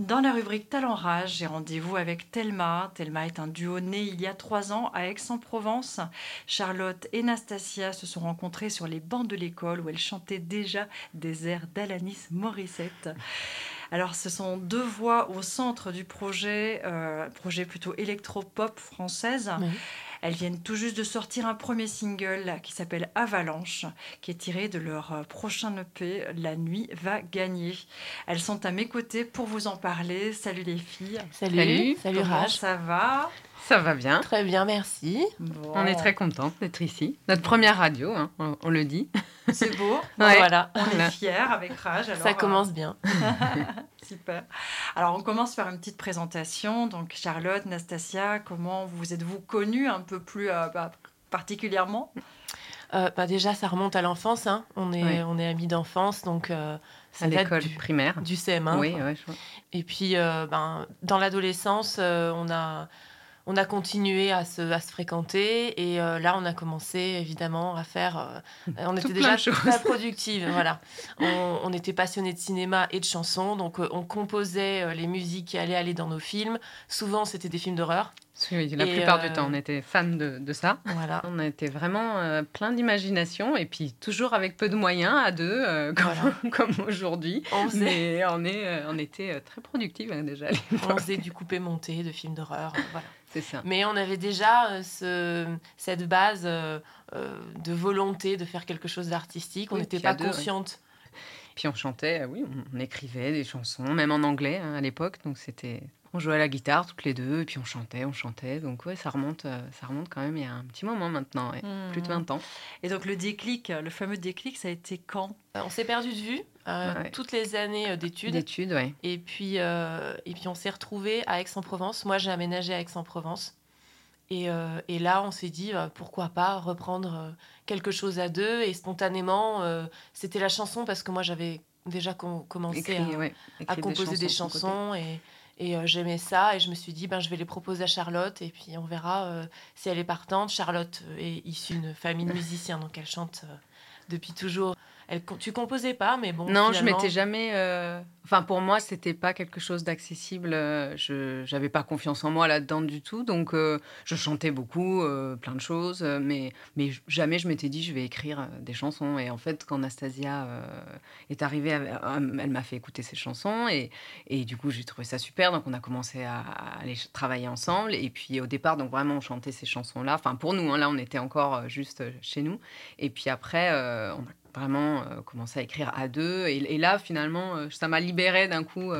Dans la rubrique Talent Rage, j'ai rendez-vous avec Thelma. Thelma est un duo né il y a trois ans à Aix-en-Provence. Charlotte et Nastasia se sont rencontrées sur les bancs de l'école où elles chantaient déjà des airs d'Alanis Morissette. Alors, ce sont deux voix au centre du projet, euh, projet plutôt électro-pop française. Elles viennent tout juste de sortir un premier single qui s'appelle Avalanche, qui est tiré de leur euh, prochain EP La nuit va gagner. Elles sont à mes côtés pour vous en parler. Salut les filles. Salut, salut, Raj. Ça va? Ça va bien. Très bien, merci. On est très contents d'être ici. Notre première radio, hein, on, le dit. C'est beau. Voilà. On est fiers avec Raj. Ça commence bien. Super. Alors, on commence par une petite présentation. Donc, Charlotte, Nastasia, comment vous êtes-vous connues un peu plus euh, bah, particulièrement? Euh, bah déjà, ça remonte à l'enfance. Hein. On, est, on est amis d'enfance, donc euh, à l'école primaire. Du CM1. Oui, ouais, je Et puis, ben, dans l'adolescence, on a on a continué à se, à se fréquenter et euh, là on a commencé évidemment à faire euh, on était déjà très productive voilà. On, était passionnés de cinéma et de chansons donc euh, on composait les musiques qui allaient aller dans nos films. Souvent c'était des films d'horreur la plupart du temps, on était fans de, de, ça. Voilà. On était vraiment plein d'imagination et puis toujours avec peu de moyens à deux, comme, comme aujourd'hui. Mais on, est, on était très productifs hein, déjà. On faisait du coupé-monté de films d'horreur. voilà. C'est ça. Mais on avait déjà euh, ce, cette base euh, euh, de volonté de faire quelque chose d'artistique. On n'était pas consciente. Puis on chantait, oui, on, écrivait des chansons, même en anglais hein, à l'époque. Donc c'était on jouait à la guitare toutes les deux, et puis on chantait, on chantait. Donc ouais, ça remonte, ça remonte quand même il y a un petit moment maintenant, plus de 20 mmh. ans. Et donc le déclic, le fameux déclic, ça a été quand? On s'est perdu de vue euh, toutes les années euh, d'études. D'études, oui. Et puis, euh, et puis on s'est retrouvés à Aix-en-Provence. Moi, j'ai aménagé à Aix-en-Provence. Et, et, là, on s'est dit, pourquoi pas reprendre quelque chose à deux. Et spontanément, c'était la chanson parce que moi, j'avais déjà commencé à, composer des chansons. et, et j'aimais ça. Et je me suis dit, ben, je vais les proposer à Charlotte. Et puis, on verra si elle est partante. Charlotte est issue d'une famille de musiciens, donc elle chante depuis toujours tu composais pas, mais bon. Non, je m'étais jamais. Euh, enfin, pour moi, c'était pas quelque chose d'accessible. Euh, je n'avais pas confiance en moi là-dedans du tout. Donc, euh, je chantais beaucoup, plein de choses, mais, mais jamais je m'étais dit je vais écrire des chansons. Et en fait, quand Anastasia est arrivée, elle m'a fait écouter ses chansons. Et, et du coup, j'ai trouvé ça super. Donc, on a commencé à, aller travailler ensemble. Et puis, au départ, donc vraiment, on chantait ces chansons-là. Enfin, pour nous, hein, là, on était encore juste chez nous. Et puis après, on a vraiment euh, commencé à écrire à deux. Et, là, finalement, euh, ça m'a libéré d'un coup.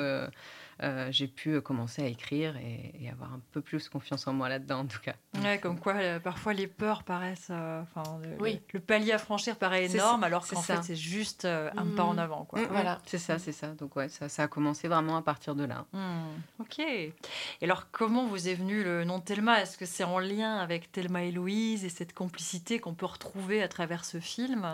Euh, euh, j'ai pu commencer à écrire et, avoir un peu plus confiance en moi là-dedans, en tout cas. Ouais, comme quoi, euh, parfois les peurs paraissent. Euh, enfin, oui. le, palier à franchir paraît énorme, alors qu'en fait, c'est juste un pas en mmh. avant. Quoi. Mmh, voilà. C'est ça, c'est ça. Donc, ouais, ça, ça, a commencé vraiment à partir de là. Mmh. Ok. Et alors, comment vous est venu le nom Thelma? Est-ce que c'est en lien avec Thelma et Louise et cette complicité qu'on peut retrouver à travers ce film?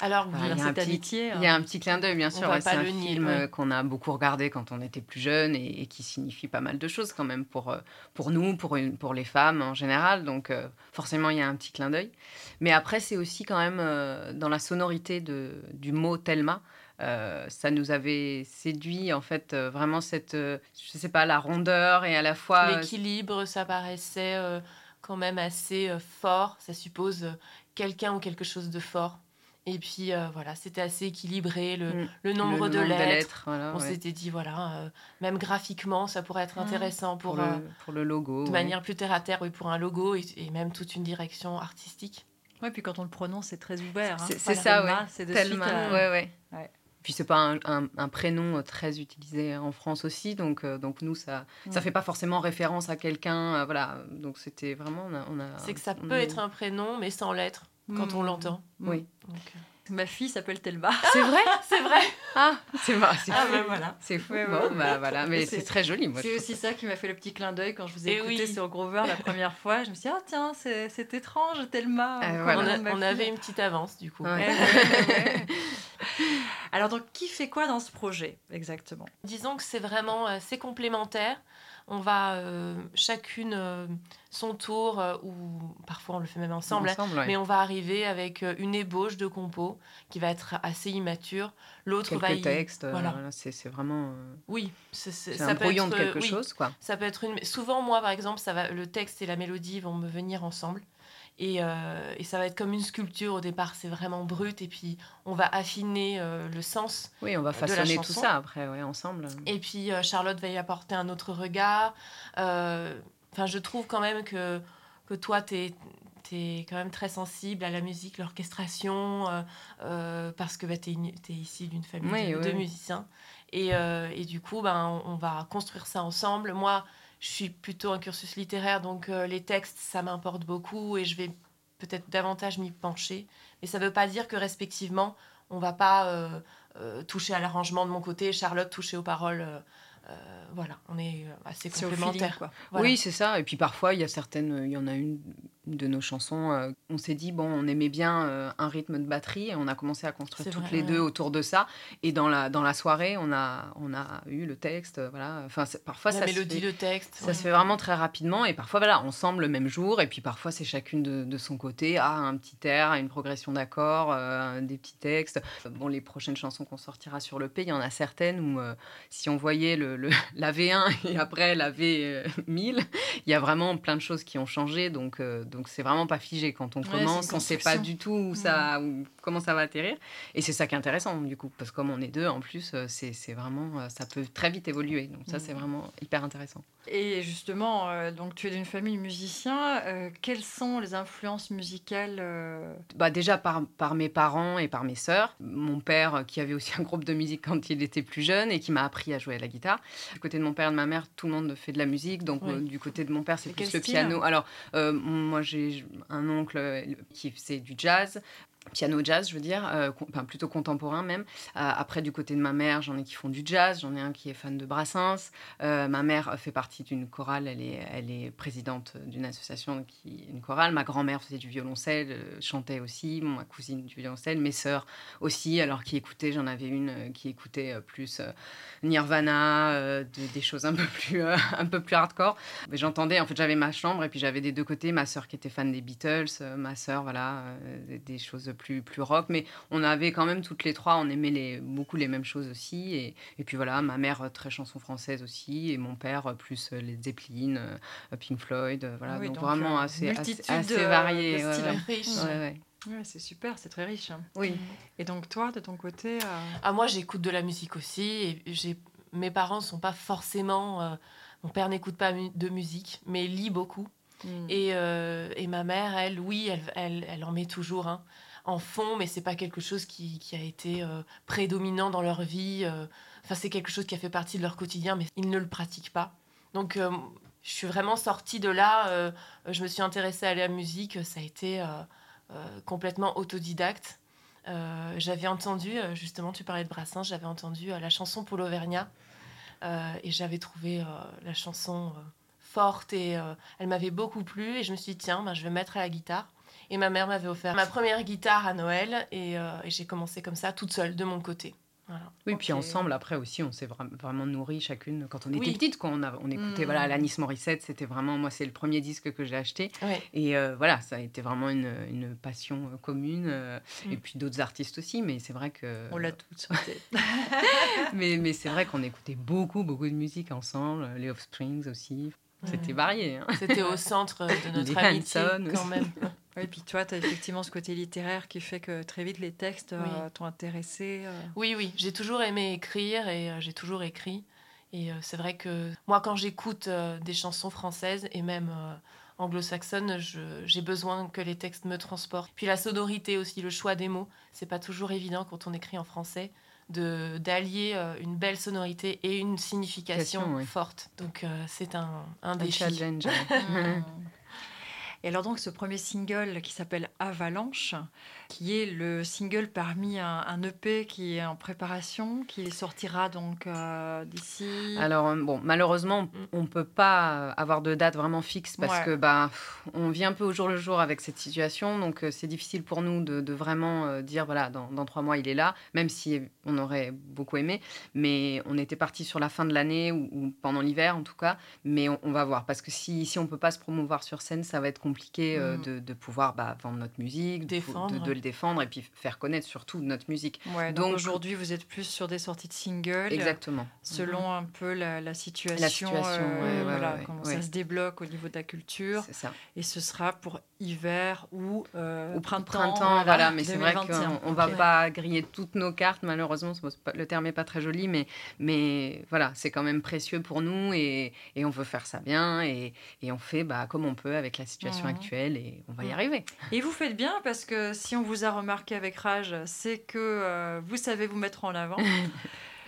Alors, il y a cette amitié. Il y a un petit clin d'œil, bien sûr. C'est un film qu'on a beaucoup regardé quand on était plus jeune et, qui signifie pas mal de choses quand même pour, euh, pour nous, pour, une, pour les femmes en général. Donc euh, forcément, il y a un petit clin d'œil. Mais après, c'est aussi quand même euh, dans la sonorité de, du mot Thelma. ça nous avait séduit en fait vraiment cette je sais pas la rondeur et à la fois l'équilibre ça paraissait quand même assez fort ça suppose quelqu'un ou quelque chose de fort et puis euh, voilà, c'était assez équilibré, le, mm. le, nombre, de, lettres. on s'était dit, voilà, euh, même graphiquement, ça pourrait être mm. intéressant pour, pour, le, euh, pour le logo. De manière plus terre à terre, oui, pour un logo et, même toute une direction artistique. Oui, puis quand on le prononce, c'est très ouvert. Hein. C'est ça, oui. C'est tellement. ouais, ouais. ouais. Puis c'est pas un, un, prénom très utilisé en France aussi, donc donc nous ça ça fait pas forcément référence à quelqu'un, voilà. Donc c'était vraiment on a. c'est que ça peut être un prénom mais sans lettres quand on hmm. l'entend. Oui. Ma fille s'appelle Thelma. C'est vrai C'est vrai Ah, c'est vrai. C'est ah, ben voilà. C'est fou. bon, bah, voilà. Mais c'est très joli, moi. C'est aussi ça qui m'a fait le petit clin d'œil quand je vous ai eh écouté sur Grover la première fois. Je me suis dit, oh tiens, c'est étrange, Thelma. Ah, on, avait une petite avance, du coup. Alors donc, qui fait quoi dans ce projet exactement? Disons que c'est vraiment euh, c'est complémentaire. On va euh, chacune euh, son tour, euh, ou parfois on le fait même ensemble, hein, ouais. mais on va arriver avec une ébauche de compo qui va être assez immature. L'autre va y... textes, voilà. c'est vraiment Oui, c'est un brouillon de quelque oui, chose, quoi. Ça peut être une. Souvent, moi, par exemple, ça va, le texte et la mélodie vont me venir ensemble. Et, euh, et ça va être comme une sculpture au départ, c'est vraiment brut. Et puis, on va affiner euh, le sens. Oui, on va façonner tout ça après, ouais, ensemble. Et puis, euh, Charlotte va y apporter un autre regard. Enfin, je trouve quand même que, que toi, tu es, quand même très sensible à la musique, l'orchestration, parce que bah, tu es, issu d'une famille Oui, de, oui, de musiciens. Et, et du coup, ben, on, on va construire ça ensemble. Moi, je suis plutôt un cursus littéraire, donc euh, les textes, ça m'importe beaucoup et je vais peut-être davantage m'y pencher. Mais ça ne veut pas dire que respectivement, on va pas euh, euh, toucher à l'arrangement de mon côté, Charlotte toucher aux paroles. voilà, on est assez au feeling, complémentaires. quoi. Voilà. Oui, c'est ça. Et puis parfois, il y a certaines, il y en a une de nos chansons. euh, on s'est dit bon, on aimait bien euh, un rythme de batterie et on a commencé à construire toutes vrai, les ouais. deux autour de ça. Et dans la dans la soirée, on a on a eu le texte. euh, Voilà. Enfin, parfois la ça mélodie, se fait, le texte. ça ouais. se fait vraiment très rapidement. Et parfois, voilà, ensemble le même jour. Et puis parfois, c'est chacune de, de son côté. Ah, un petit air, une progression d'accords, euh, des petits textes. Bon, les prochaines chansons qu'on sortira sur le P, il y en a certaines où euh, si on voyait le, le- la V1 et après la V1000, il y a vraiment plein de choses qui ont changé. Donc, euh, donc c'est vraiment pas figé. Quand on Ouais, commence, on sait pas du tout où ça, où- comment ça va atterrir. Et c'est ça qui est intéressant, du coup. Parce que comme on est deux, en plus, euh, c'est vraiment, euh, ça peut très vite évoluer. Donc ça, Mm. c'est vraiment hyper intéressant. Et justement, euh, donc tu es d'une famille de musiciens. euh, quelles sont les influences musicales euh, bah déjà par, par mes parents et par mes sœurs. Mon père, qui avait aussi un groupe de musique quand il était plus jeune et qui m'a appris à jouer à la guitare. Du côté de mon père et de ma mère, tout le monde fait de la musique. Donc, Oui. du côté de mon père, c'est plus le piano. Alors, moi, j'ai un oncle euh, qui faisait du jazz. Piano jazz, je veux dire, euh, plutôt contemporain même. Euh, après, du côté de ma mère, j'en ai qui font du jazz, j'en ai un qui est fan de Brassens. Euh, ma mère fait partie d'une chorale, elle est, elle est présidente d'une association qui une chorale. Ma grand-mère faisait du violoncelle, chantait aussi, ma cousine du violoncelle, mes sœurs aussi, alors qui écoutaient, j'en avais une qui écoutait plus Nirvana, de- des choses un peu plus, un peu plus hardcore. Mais j'entendais, en fait, j'avais ma chambre et puis j'avais des deux côtés ma sœur qui était fan des Beatles, ma sœur, voilà, des, des choses plus, plus rock. Mais on avait quand même toutes les trois, on aimait les, beaucoup les mêmes choses aussi. Et, et puis voilà, ma mère, euh, très chanson française aussi, et mon père, euh, plus euh, les Zeppelin, Pink Floyd, voilà. Ah oui, donc, donc, vraiment euh, assez, assez, varié. de ouais, styles. ouais. Riche. Ouais, ouais. ouais, C'est super, c'est très riche. Oui. Et donc toi, de ton côté, euh, Ah, moi, j'écoute de la musique aussi. Et j'ai... Mes parents sont pas forcément. euh, Mon père n'écoute pas mu- de musique, mais lit beaucoup. hmm. Et, euh, et ma mère, elle, oui, elle, elle, elle en met toujours hein, en fond, mais c'est pas quelque chose qui, qui a été euh, prédominant dans leur vie. euh. Enfin, c'est quelque chose qui a fait partie de leur quotidien, mais ils ne le pratiquent pas. Donc, euh, je suis vraiment sortie de là. je me suis intéressée à la musique. Ça a été complètement autodidacte. J'avais entendu, justement, tu parlais de Brassens, j'avais entendu la chanson pour l'Auvergnat. Euh, et j'avais trouvé la chanson forte et elle m'avait beaucoup plu. Et je me suis dit, tiens, ben, je vais me mettre à la guitare. Et ma mère m'avait offert ma première guitare à Noël. Et, euh, et j'ai commencé comme ça, toute seule, de mon côté. Voilà. Oui, puis Ok. ensemble, après aussi, on s'est vra- vraiment nourri chacune. Quand on était Oui. petite, quand on, a- on écoutait Mm. voilà, Alanis Morissette, c'était vraiment, moi, c'est le premier disque que j'ai acheté. Et euh, voilà, ça a été vraiment une, une passion euh, commune. Et puis d'autres artistes aussi, mais c'est vrai que. on l'a toutes mais mais c'est vrai qu'on écoutait beaucoup, beaucoup de musique ensemble. Les Offsprings aussi. C'était varié. hein. C'était au centre de notre Les amitié, Hanson quand aussi. Et puis toi, tu as effectivement ce côté littéraire qui fait que très vite les textes euh, t'ont intéressé. euh. Oui, oui, j'ai toujours aimé écrire et euh, j'ai toujours écrit. Et euh, c'est vrai que moi, quand j'écoute euh, des chansons françaises et même euh, anglo-saxonnes, je- j'ai besoin que les textes me transportent. Puis la sonorité aussi, le choix des mots, c'est pas toujours évident quand on écrit en français de d'allier euh, une belle sonorité et une signification Question, oui. forte. Donc euh, c'est un, un Un défi. challenge. Et alors donc ce premier single qui s'appelle Avalanche, qui est le single parmi un, EP qui est en préparation, qui sortira donc euh, d'ici. Alors euh, bon, malheureusement, mm. on ne peut pas avoir de date vraiment fixe parce que bah on vit un peu au jour le jour avec cette situation, donc c'est difficile pour nous de, vraiment dire voilà dans, dans, trois mois il est là, même si on aurait beaucoup aimé, mais on était parti sur la fin de l'année ou, pendant l'hiver en tout cas, mais on, va voir parce que si, si on peut pas se promouvoir sur scène, ça va être compliqué euh, mm. de, de, pouvoir bah, vendre notre musique, défendre. De, le défendre et puis faire connaître surtout notre musique. donc, aujourd'hui, vous êtes plus sur des sorties de singles. Exactement. Selon mm-hmm. un peu la, situation, la situation euh, voilà, comment ça se débloque au niveau de la culture. C'est ça. Et ce sera pour hiver ou, euh, printemps. voilà, mais c'est vrai qu'on ne va pas griller toutes nos cartes, malheureusement. Le terme n'est pas très joli, mais, mais voilà, c'est quand même précieux pour nous et, et on veut faire ça bien et, et on fait bah, comme on peut avec la situation mhm. actuelle et on va y mhm. arriver. Et vous faites bien parce que si on vous a remarqué avec Rage, c'est que euh, vous savez vous mettre en avant.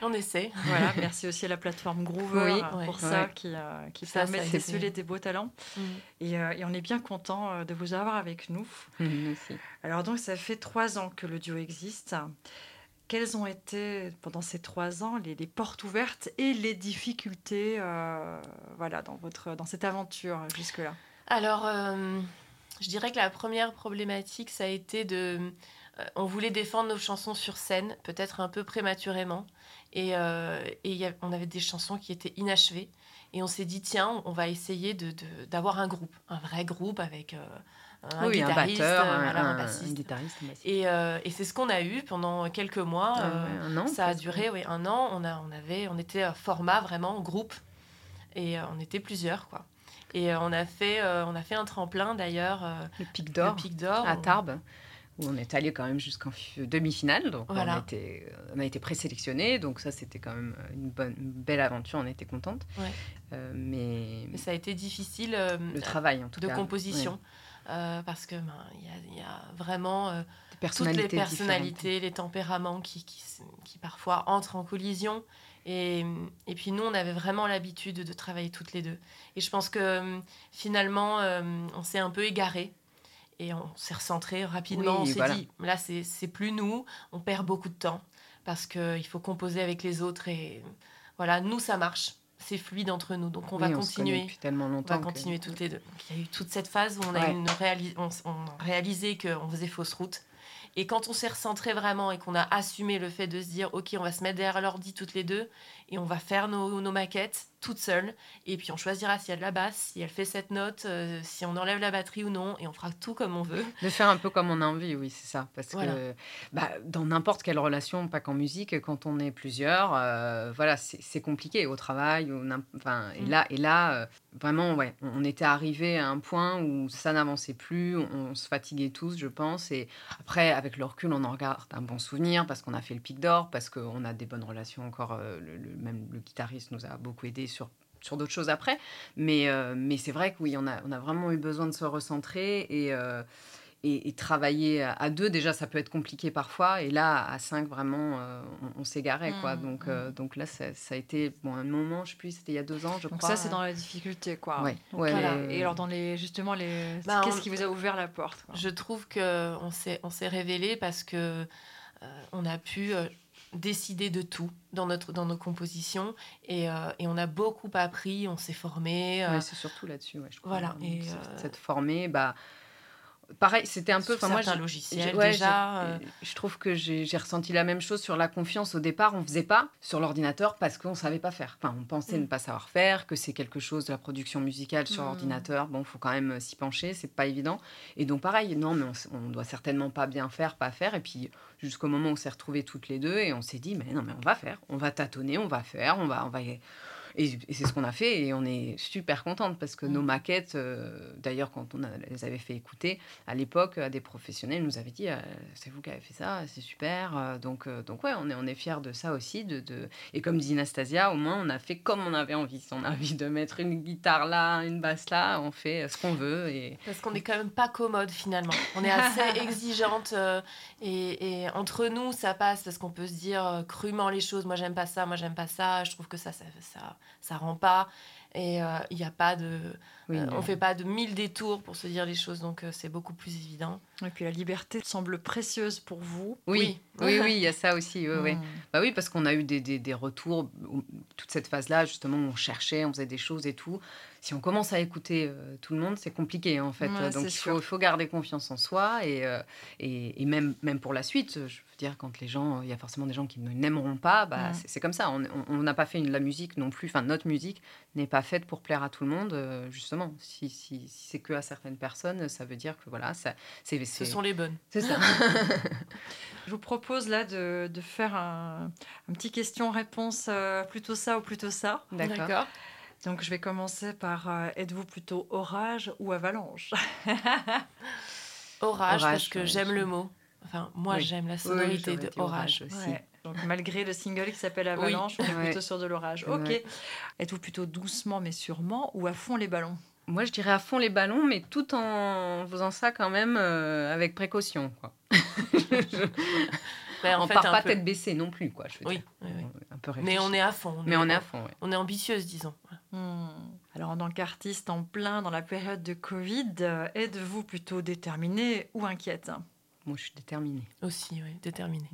On essaie. Voilà, merci aussi à la plateforme Groover euh, pour ça, qui, euh, qui permet de déceler des beaux talents. Mhm. Et, et, on est bien content de vous avoir avec nous. Merci. Alors donc, ça fait trois ans que le duo existe. Quelles ont été pendant ces trois ans les, portes ouvertes et les difficultés euh, voilà, dans, votre, dans cette aventure jusque-là? Alors, euh, je dirais que la première problématique, ça a été de... Euh, on voulait défendre nos chansons sur scène, peut-être un peu prématurément. Et, et on avait des chansons qui étaient inachevées. Et on s'est dit, tiens, on va essayer d'avoir de, un groupe, un vrai groupe avec un oui, guitariste, un batteur, euh, un, bassiste. guitariste, Et, euh, et c'est ce qu'on a eu pendant quelques mois. Ah euh, un an, ça a duré oui, un an. On, a, on, avait, on était format vraiment groupe et on était plusieurs. quoi. Et on, a fait, on a fait un tremplin d'ailleurs. le Pic d'Or. À Tarbes où on est allé quand même jusqu'en demi-finale. Donc on, a été, on a été présélectionné, donc ça c'était quand même une, bonne, belle aventure, on était contente. mais... mais... ça a été difficile le travail en tout de composition. Euh, parce que ben, il y, a vraiment euh, toutes les personnalités, les tempéraments qui, qui, qui, parfois entrent en collision. Et, et, puis nous, on avait vraiment l'habitude de travailler toutes les deux. Et je pense que euh, finalement, on s'est un peu égaré. Et on s'est recentré rapidement. on s'est dit, là, c'est plus nous. On perd beaucoup de temps parce qu'il faut composer avec les autres. Et voilà, nous, ça marche c'est fluide entre nous. Donc on va continuer. tellement longtemps. On va continuer toutes les deux. il y a eu toute cette phase où on a, une on, on réalisé qu'on faisait fausse route. Et quand on s'est recentré vraiment et qu'on a assumé le fait de se dire, OK, on va se mettre derrière l'ordi toutes les deux et on va faire nos, nos maquettes toutes seules. Et puis on choisira si elle la basse, si elle fait cette note, euh, si on enlève la batterie ou non. Et on fera tout comme on veut. De faire un peu comme on a envie, oui, c'est ça. Parce que bah, dans n'importe quelle relation, pas qu'en musique, quand on est plusieurs, euh, voilà, c'est compliqué au travail. Ou enfin, et mm. là, et là euh, vraiment, ouais, on était arrivé à un point où ça n'avançait plus. On, se fatiguait tous, je pense. Et après, avec le recul, on en regarde un bon souvenir parce qu'on a fait le pic d'or, parce qu'on a des bonnes relations encore. le, même le guitariste nous a beaucoup aidé sur sur d'autres choses après. Mais, euh, mais c'est vrai que oui, on a, on a vraiment eu besoin de se recentrer et, euh, et, travailler à deux. Déjà, ça peut être compliqué parfois. Et là, à cinq, vraiment, euh, on, s'égarait. quoi. Mmh, donc, mmh. donc là, ça, ça, a été bon, un moment, je sais plus, c'était il y a deux ans, je donc crois. ça, c'est dans la difficulté. quoi. Ouais. Et alors, dans les, justement, les... Bah, qu'est-ce qui vous a ouvert la porte Je trouve qu'on s'est, on s'est révélé parce que on a pu décider de tout dans, notre, dans nos compositions et, euh, et on a beaucoup appris, on s'est formé. Euh, c'est surtout là-dessus, ouais, je crois. Voilà. Et, cette formée, bah, pareil, c'était un peu. Enfin, moi, logiciel déjà. Euh. Je trouve que j'ai ressenti la même chose sur la confiance. Au départ, on faisait pas sur l'ordinateur parce qu'on savait pas faire. Enfin, on pensait mm. ne pas savoir faire, que c'est quelque chose de la production musicale sur mm. ordinateur. Bon, faut quand même euh, s'y pencher, c'est pas évident. Et donc, pareil, non, mais on, on, doit certainement pas bien faire, pas faire. Et puis, jusqu'au moment où on s'est retrouvés toutes les deux et on s'est dit, mais non, mais on va faire, on va tâtonner, on va faire, on va, on va et, c'est ce qu'on a fait et on est super contente parce que nos mm. maquettes, euh, d'ailleurs, quand on les avait fait écouter à l'époque à des professionnels, nous avaient dit euh, c'est vous qui avez fait ça, c'est super. Euh, donc, donc ouais, on est, on est fiers de ça aussi. De, de... Et comme dit Anastasia, au moins on a fait comme on avait envie. Si on a envie de mettre une guitare là, une basse là, on fait ce qu'on veut. Et... Parce qu'on est quand même pas commode finalement. On est assez exigeante et, et, entre nous ça passe parce qu'on peut se dire crûment les choses. Moi j'aime pas ça, moi j'aime pas ça. Je trouve que ça, ça, ça ça rend pas. Et euh, il n'y a pas de. Oui, euh, on fait pas de mille détours pour se dire les choses, donc euh, c'est beaucoup plus évident. Et puis la liberté semble précieuse pour vous. Oui, oui, oui, il y a ça aussi. ouais, ouais. Mm. Bah oui, parce qu'on a eu des, des, des retours, toute cette phase-là, justement, où on cherchait, on faisait des choses et tout. Si on commence à écouter euh, tout le monde, c'est compliqué, en fait. Ouais, Donc, il faut, il faut garder confiance en soi. Et, euh, et, et même, même pour la suite, je veux dire, quand les gens, il y a forcément des gens qui ne n'aimeront pas, bah, Mm. c'est c'est comme ça. On n'a pas fait une, la musique non plus, enfin, notre musique n'est pas faite pour plaire à tout le monde, euh, justement. Si, si, si c'est que à certaines personnes, ça veut dire que, voilà, ça- c'est Ce sont les bonnes. c'est ça. Je vous propose là de, de faire un, un petit question-réponse euh, plutôt ça ou plutôt ça. D'accord. Donc je vais commencer par euh, êtes-vous plutôt orage ou avalanche? Orage, parce Orage, que ouais, j'aime le mot. Enfin, moi, Oui. j'aime la sonorité de orage orage. aussi. Ouais. Donc malgré le single qui s'appelle Avalanche, on est Ouais. plutôt sur de l'orage. Ok. Ouais. Êtes-vous plutôt doucement mais sûrement ou à fond les ballons? Moi, je dirais à fond les ballons, mais tout en faisant ça quand même euh, avec précaution. Quoi. Ben, en on fait, part pas peu. tête baissée non plus, quoi. Je veux Oui, dire. oui, oui. Un peu Mais on est à fond. Mais on est à fond, ouais. On est ambitieuse, disons. Hmm. Alors en tant qu'artiste en plein dans la période de Covid, euh, êtes-vous plutôt déterminé ou inquiète? Moi, je suis déterminée. Aussi, oui, déterminée.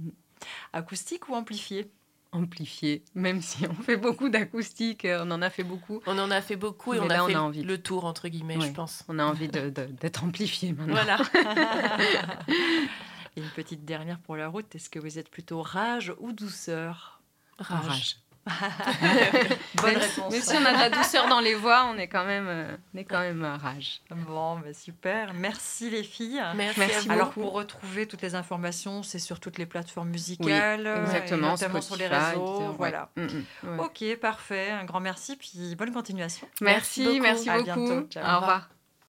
Acoustique ou amplifié Amplifiée, même si on fait beaucoup d'acoustique, euh, on en a fait beaucoup. On en a fait beaucoup et Mais on là, a on fait a envie. le tour, entre guillemets, je pense. On a envie d'être amplifié maintenant. Voilà. Et une petite dernière pour la route, est-ce que vous êtes plutôt rage ou douceur? Rage. Bonne même, réponse. même si on a de la douceur dans les voix, on est quand même, euh, on est quand même à rage. Bon, bah super. Merci les filles. Merci, Merci. Alors beaucoup. pour retrouver toutes les informations, c'est sur toutes les plateformes musicales, euh, Exactement, et notamment sur les réseaux. etc. Voilà. Mm, mm, ouais. Ok, parfait. Un grand merci, puis bonne continuation. Merci, beaucoup. merci À beaucoup. bientôt. Ciao. Au revoir.